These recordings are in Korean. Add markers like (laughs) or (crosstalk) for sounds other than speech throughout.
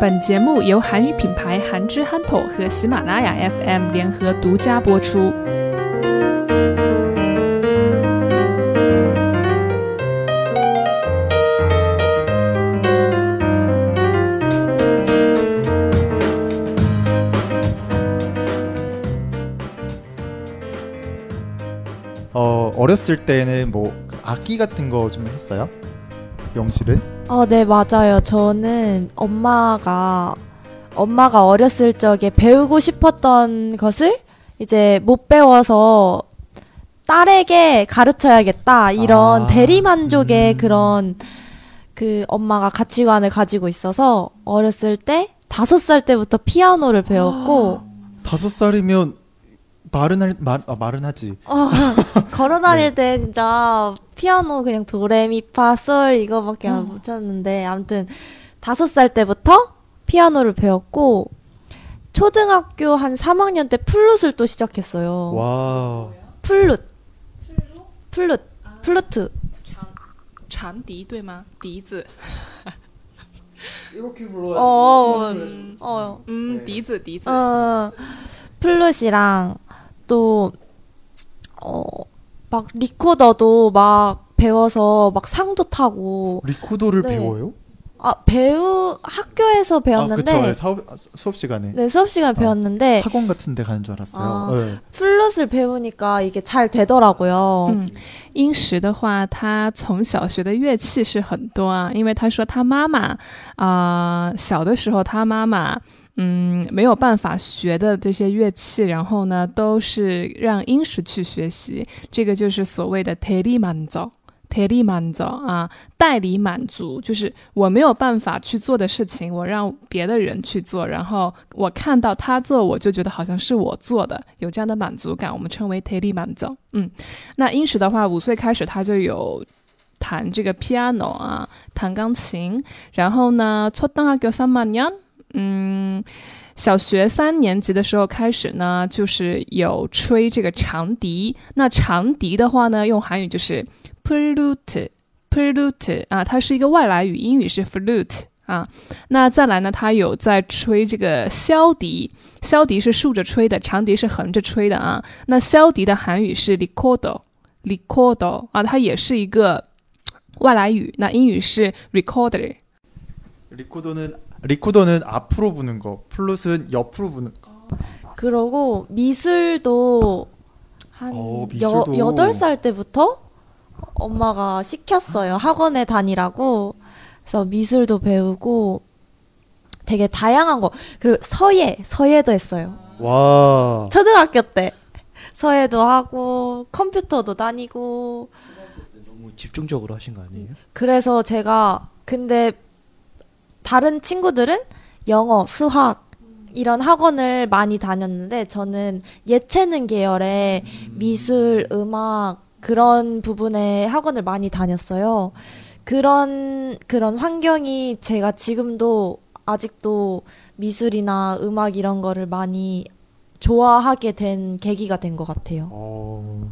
本节目由韩语品牌韩之憨头和喜马拉雅 FM 联合独家播出。어 어렸을 때는 뭐 악기 같은 거 좀 했어요? 영실은? 어, 네, 맞아요. 저는 엄마가, 엄마가 어렸을 적에 배우고 싶었던 것을 이제 못 배워서 딸에게 가르쳐야겠다. 이런 아, 대리만족의 음. 그런 그 엄마가 가치관을 가지고 있어서 어렸을 때 다섯 살 때부터 피아노를 배웠고, (gasps) 다섯 살이면 말은 할 말, 아, 말은 하지. 어, (laughs) 걸어 다닐 때 진짜 피아노 그냥 도레미파솔 이거밖에 안 못 쳤는데 아무튼 다섯 살 때부터 피아노를 배웠고 초등학교 한 3학년 때 플룻을 또 시작했어요. 와. 플룻. 플룻. 플루트. 长笛对吗？笛子， 이렇게 哦 불러야 어, 음, 어, 嗯，笛子，笛子。 어, 플룻이랑 또, 어, 막 리코더도 막 배워서 막 상도 타고 리코더를 네. 배워요? 아 배우 학교에서 아, 배웠는데 그쵸. 사업, 아, 수- 수업 시간에. 네 수업 시간에 어. 배웠는데 학원 같은 데 가는 줄 알았어요. 아. 네. 플룻을 배우니까 이게 잘 되더라고요. 嗯，英石的话，他从小学的乐器是很多啊，因为他说他妈妈啊、小的时候他妈妈 嗯没有办法学的这些乐器，然后呢都是让英石去学习，这个就是所谓的 t e l i m a n z o t e l i m a n z o 啊，代理满足，就是我没有办法去做的事情，我让别的人去做，然后我看到他做，我就觉得好像是我做的，有这样的满足感，我们称为 t e l i m a n z o 嗯。那英石的话，五岁开始他就有弹这个 piano 啊，弹钢琴。然后呢，초등학교3학년， 嗯，小学三年级的时候开始呢，就是有吹这个长笛。那长笛的话呢，用韩语就是 flute flute 啊，它是一个外来语，英语是 flute。啊，那再来呢？他有在吹这个箫笛，箫笛是竖着吹的，长笛是横着吹的啊。那箫笛的韩语是 recordo。recordo 啊，它也是一个外来语，那英语是 recorder licordo。 리코더는 앞으로 부는 거, 플룻은 옆으로 부는 거. 그러고 미술도 한 어, 미술도. 여, 8살 때부터 엄마가 시켰어요. 학원에 다니라고. 그래서 미술도 배우고 되게 다양한 거. 그리고 서예, 서예도 했어요. 와. 초등학교 때. 서예도 하고 컴퓨터도 다니고 너무 집중적으로 하신 거 아니에요? 그래서 제가 근데 다른 친구들은 영어, 수학 이런 학원을 많이 다녔는데 저는 예체능 계열의 미술, 음악 그런 부분의 학원을 많이 다녔어요. 그런 그런 환경이 제가 지금도 아직도 미술이나 음악 이런 거를 많이 좋아하게 된 계기가 된 것 같아요. 어.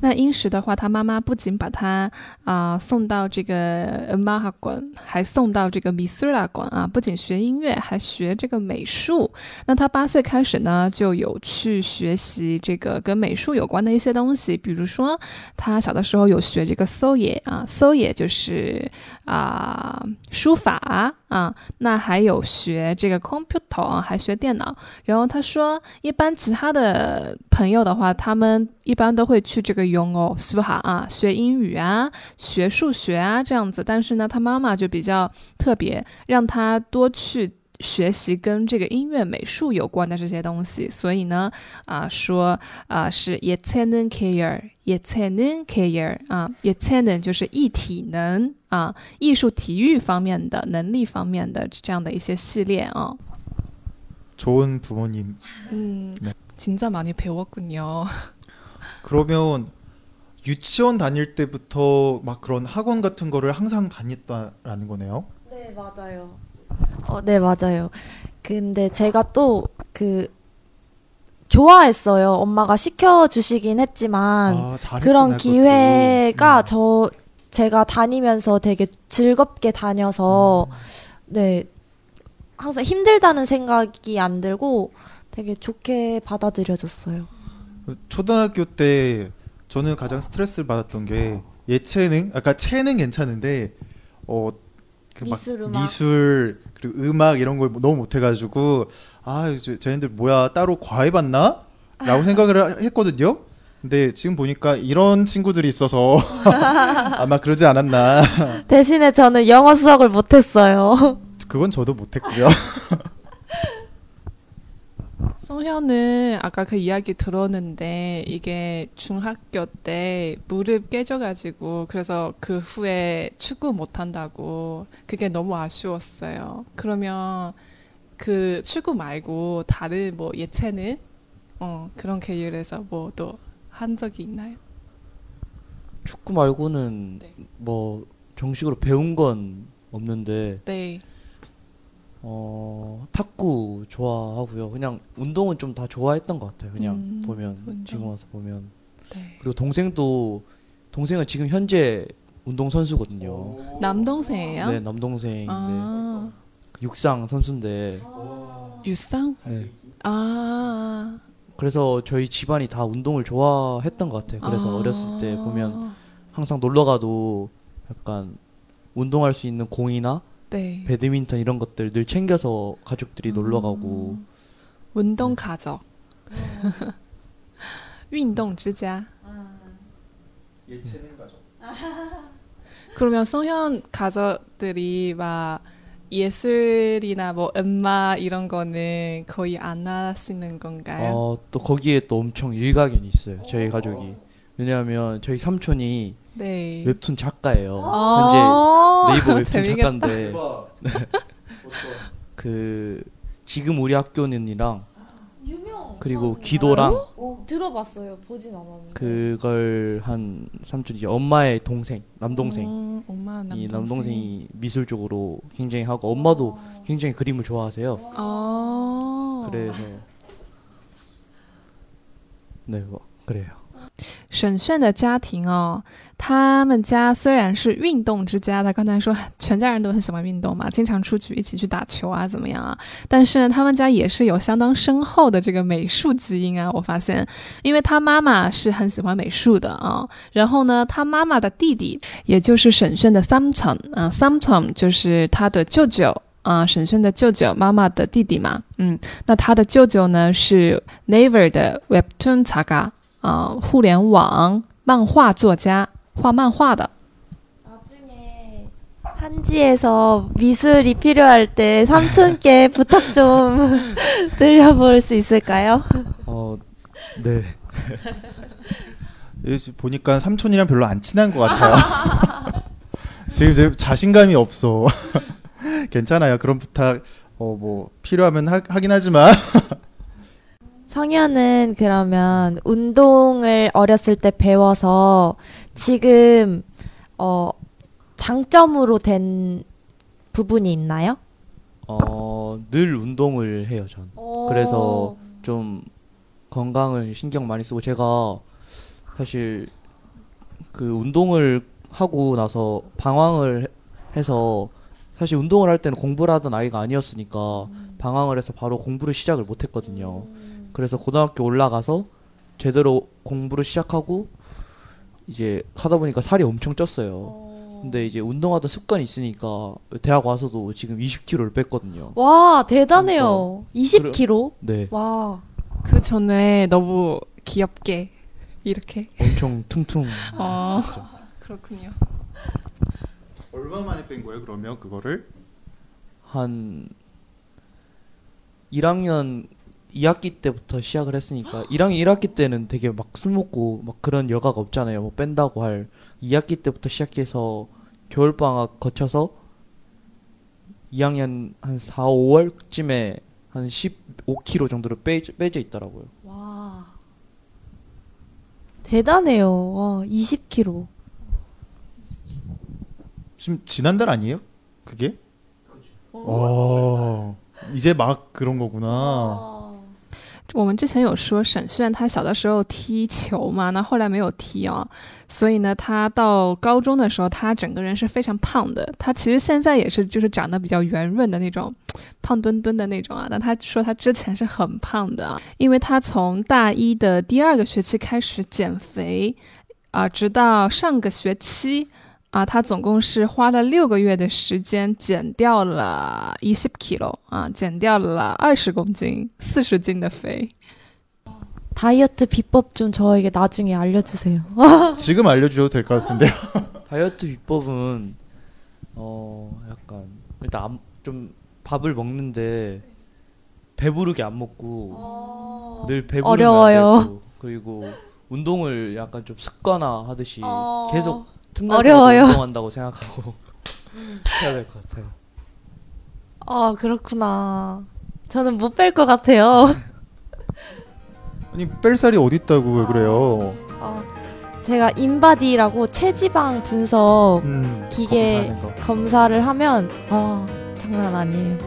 那英石的话，他妈妈不仅把他啊、送到这个恩巴哈馆，还送到这个米苏拉馆啊，不仅学音乐，还学这个美术。那他八岁开始呢，就有去学习这个跟美术有关的一些东西，比如说他小的时候有学这个搜野啊，搜野就是啊、书法啊，那还有学这个 computer 啊，还学电脑。然后他说，一般其他的朋友的话，他们一般都会去这个用哦，是哈啊，学英语啊，学数学啊这样子。但是呢，他妈妈就比较特别，让他多去学习跟这个音乐、美术有关的这些东西。所以呢，啊，说啊是예체능 care，예체능 care 啊，예체능就是艺体能啊，艺术、体育方面的能力方面的这样的一些系列啊。 좋은 부모님. 음, 네. 진짜 많이 배웠군요. 그러면 유치원 다닐 때부터 막 그런 학원 같은 거를 항상 다녔다라는 거네요. 네, 맞아요. 어, 네, 맞아요. 근데 제가 또 그 좋아했어요. 엄마가 시켜 주시긴 했지만 아, 잘했구나, 그런. 기회가 음. 저 제가 다니면서 되게 즐겁게 다녀서 음. 네 항상 힘들다는 생각이 안 들고 되게 좋게 받아들여졌어요. 초등학교 때 저는 가장 스트레스를 받았던 게 예체능, 아까 체능 괜찮은데 어 그 막 미술, 음악. 미술 그리고 음악 이런 걸 너무 못해가지고 아 저- 쟤네들 뭐야 따로 과외 받나? 라고 생각을 하- 했거든요. 근데 지금 보니까 이런 친구들이 있어서 (laughs) 아마 그러지 않았나. 대신에 저는 영어 수학을 못했어요. 그건 저도 못했고요. (laughs) 송현은 아까 그 이야기 들었는데 이게 중학교 때 무릎 깨져가지고 그래서 그 후에 축구 못한다고 그게 너무 아쉬웠어요. 그러면 그 축구 말고 다른 뭐 예체능 어, 그런 계열에서 뭐 또 한 적이 있나요? 축구 말고는 네. 뭐 정식으로 배운 건 없는데 네. 어 탁구 좋아하고요. 그냥 운동은 좀 다 좋아했던 것 같아요. 그냥 음, 보면 운동. 지금 와서 보면 네. 그리고 동생도 동생은 지금 현재 운동 선수거든요. 남동생이에요? 네 남동생인데 아, 육상 선수인데 유상? 네. 아. 그래서 저희 집안이 다 운동을 좋아했던 것 같아요. 그래서 아. 어렸을 때 보면 항상 놀러 가도 약간 운동할 수 있는 공이나 네. 배드민턴 이런 것들 늘 챙겨서 가족들이 음. 놀러 가고 운동 네. 가족. (laughs) 운동 주자 예체능 가족. (laughs) 그러면 성현 가족들이 막 예술이나 뭐 음악 이런 거는 거의 안 하시는 건가요? 어, 또 거기에 또 엄청 일각이 있어요. 저희 어. 가족이. 왜냐하면 저희 삼촌이 네. 웹툰 작가예요. 아, 현재 네이버 웹툰. 작가인데 (laughs) 그 지금 우리 학교는이랑 유명. 그리고 기도랑 들어봤어요. 보진 않았는데. 그걸 한 삼촌이 이제 엄마의 동생 남동생 음, 엄마 남동생. 이 남동생이 미술 쪽으로 굉장히 하고 엄마도 굉장히 그림을 좋아하세요. 어. 그래서 네, 뭐 그래요. 沈炫的家庭哦，他们家虽然是运动之家，他刚才说全家人都很喜欢运动嘛，经常出去一起去打球啊，怎么样啊？但是呢，他们家也是有相当深厚的这个美术基因啊，我发现，因为他妈妈是很喜欢美术的啊，然后呢，他妈妈的弟弟，也就是沈炫的 Samson 啊，Samson 就是他的舅舅。啊，沈炫的舅舅，妈妈的弟弟嘛，嗯，那他的舅舅呢是 Naver 的 Webtoon 作家，啊、互联网漫画作家，画漫画的。 나중에 한지에서 미술이 필요할 때 삼촌께 부탁 (laughs) 좀 (laughs) 드려볼 수 있을까요? 어, 네. (laughs) 여기 보니까 삼촌이랑 별로 안 친한 것 같아요. 지금 제 자신감이 없어. 괜찮아요. 그런 부탁 어 뭐 필요하면 하, 하긴 하지만 성현은 그러면 운동을 어렸을 때 배워서 지금 어 장점으로 된 부분이 있나요? 어, 늘 운동을 해요, 전. 그래서 좀 건강을 신경 많이 쓰고 제가 사실 그 운동을 하고 나서 방황을 해- 해서 사실 운동을 할 때는 공부를 하던 아이가 아니었으니까 방황을 해서 바로 공부를 시작을 못 했거든요. 그래서 고등학교 올라가서 제대로 공부를 시작하고 이제 하다 보니까 살이 엄청 쪘어요. 근데 이제 운동하던 습관이 있으니까 대학 와서도 지금 20kg를 뺐거든요. 와 대단해요. 20kg. 네. 와. 그 전에 너무 귀엽게 이렇게. 엄청 퉁퉁. 어. 했었죠. 그렇군요. 얼마 만에 뺀 거예요? 그러면 그거를 한 1학년 2학기 때부터 시작을 했으니까 (gasps) 1학년 1학기 때는 되게 막 술 먹고 막 그런 여가가 없잖아요. 뭐 뺀다고 할 2학기 때부터 시작해서 겨울 방학 거쳐서 2학년 한 4, 5월쯤에 한 15kg 정도로 빼, 빼져 있더라고요. 와. 대단해요. 와 20kg. 지금 지난달 아니에요? 그게? 어 이제 막 그런 거구나. 我们之前有说沈炫他小的时候踢球嘛，那后来没有踢哦，所以呢，他到高中的时候，他整个人是非常胖的。他其实现在也是，就是长得比较圆润的那种，胖墩墩的那种啊。但他说他之前是很胖的，因为他从大一的第二个学期开始减肥啊，直到上个学期。啊，他总共是花了六个月的时间减掉了一十 kilo 啊，减掉了二十公斤，四十斤的肥。 다이어트 비법 좀 저에게 나중에 알려주세요. (laughs) 지금 알려주셔도 될 것 같은데요. (laughs) 다이어트 비법은 어 약간 일단 안- 좀 밥을 먹는데 배부르게 안 먹고 늘 배부르면 안 어려워요. 되고, 그리고 운동을 약간 좀 습관화 하듯이 어. 계속 틈날 어려워요. 운동한다고 생각하고 (laughs) 해야 될 것 같아요. 아 그렇구나. 저는 못 뺄 것 같아요. (laughs) 아니 뺄 살이 어디 있다고 왜 그래요? 아, 제가 인바디라고 체지방 분석 음, 기계. 검사를 하면 아 장난 아니에요.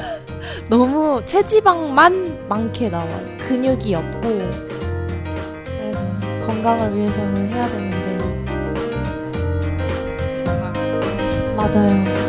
(laughs) 너무 체지방만 많게 나와요. 근육이 없고 그래서 건강을 위해서는 해야 되는 맞아요.